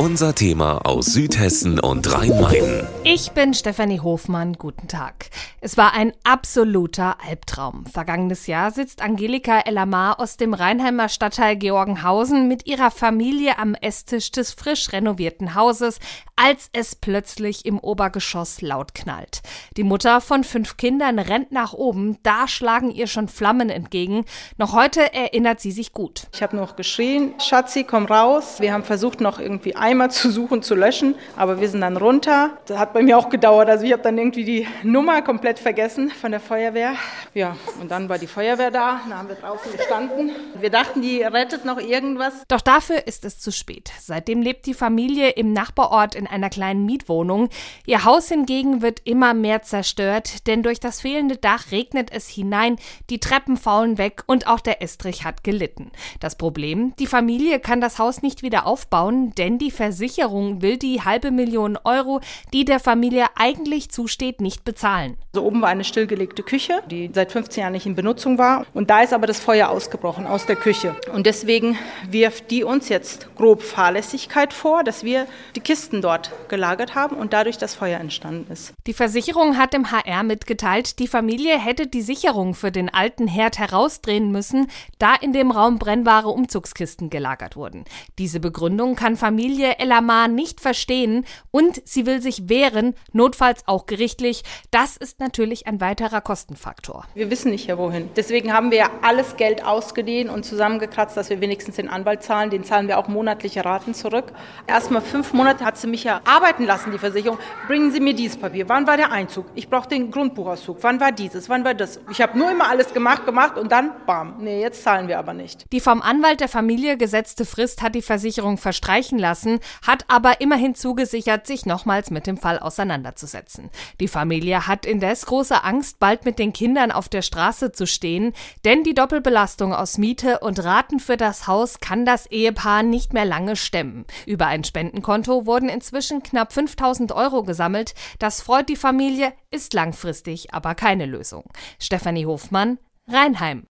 Unser Thema aus Südhessen und Rhein-Main. Ich bin Stefanie Hofmann. Guten Tag. Es war ein absoluter Albtraum. Vergangenes Jahr sitzt Angelika Ellamar aus dem Rheinheimer Stadtteil Georgenhausen mit ihrer Familie am Esstisch des frisch renovierten Hauses, als es plötzlich im Obergeschoss laut knallt. Die Mutter von fünf Kindern rennt nach oben, da schlagen ihr schon Flammen entgegen. Noch heute erinnert sie sich gut. Ich habe noch geschrien, Schatzi, komm raus. Wir haben versucht, noch irgendwie Eimer zu suchen, zu löschen, aber wir sind dann runter. Das hat bei mir auch gedauert. Also ich habe dann irgendwie die Nummer komplett vergessen von der Feuerwehr. Ja, und dann war die Feuerwehr da, da haben wir draußen gestanden. Wir dachten, die rettet noch irgendwas. Doch dafür ist es zu spät. Seitdem lebt die Familie im Nachbarort in einer kleinen Mietwohnung. Ihr Haus hingegen wird immer mehr zerstört, denn durch das fehlende Dach regnet es hinein, die Treppen faulen weg und auch der Estrich hat gelitten. Das Problem, die Familie kann das Haus nicht wieder aufbauen, denn die Versicherung will die halbe Million Euro, die der Familie eigentlich zusteht, nicht bezahlen. So oben war eine stillgelegte Küche, die seit 15 Jahren nicht in Benutzung war. Und da ist aber das Feuer ausgebrochen aus der Küche. Und deswegen wirft die uns jetzt grob Fahrlässigkeit vor, dass wir die Kisten dort dort gelagert haben und dadurch das Feuer entstanden ist. Die Versicherung hat dem HR mitgeteilt, die Familie hätte die Sicherung für den alten Herd herausdrehen müssen, da in dem Raum brennbare Umzugskisten gelagert wurden. Diese Begründung kann Familie Elamar nicht verstehen und sie will sich wehren, notfalls auch gerichtlich. Das ist natürlich ein weiterer Kostenfaktor. Wir wissen nicht ja wohin. Deswegen haben wir alles Geld ausgedehnt und zusammengekratzt, dass wir wenigstens den Anwalt zahlen. Den zahlen wir auch monatliche Raten zurück. Erstmal fünf Monate hat sie mich ja ja arbeiten lassen, die Versicherung. Bringen Sie mir dieses Papier. Wann war der Einzug? Ich brauche den Grundbuchauszug. Wann war dieses? Wann war das? Ich habe nur immer alles gemacht, gemacht und dann, bam. Nee, jetzt zahlen wir aber nicht. Die vom Anwalt der Familie gesetzte Frist hat die Versicherung verstreichen lassen, hat aber immerhin zugesichert, sich nochmals mit dem Fall auseinanderzusetzen. Die Familie hat indes große Angst, bald mit den Kindern auf der Straße zu stehen, denn die Doppelbelastung aus Miete und Raten für das Haus kann das Ehepaar nicht mehr lange stemmen. Über ein Spendenkonto wurden inzwischen knapp 5000 Euro gesammelt. Das freut die Familie, ist langfristig aber keine Lösung. Stefanie Hofmann, Rheinheim.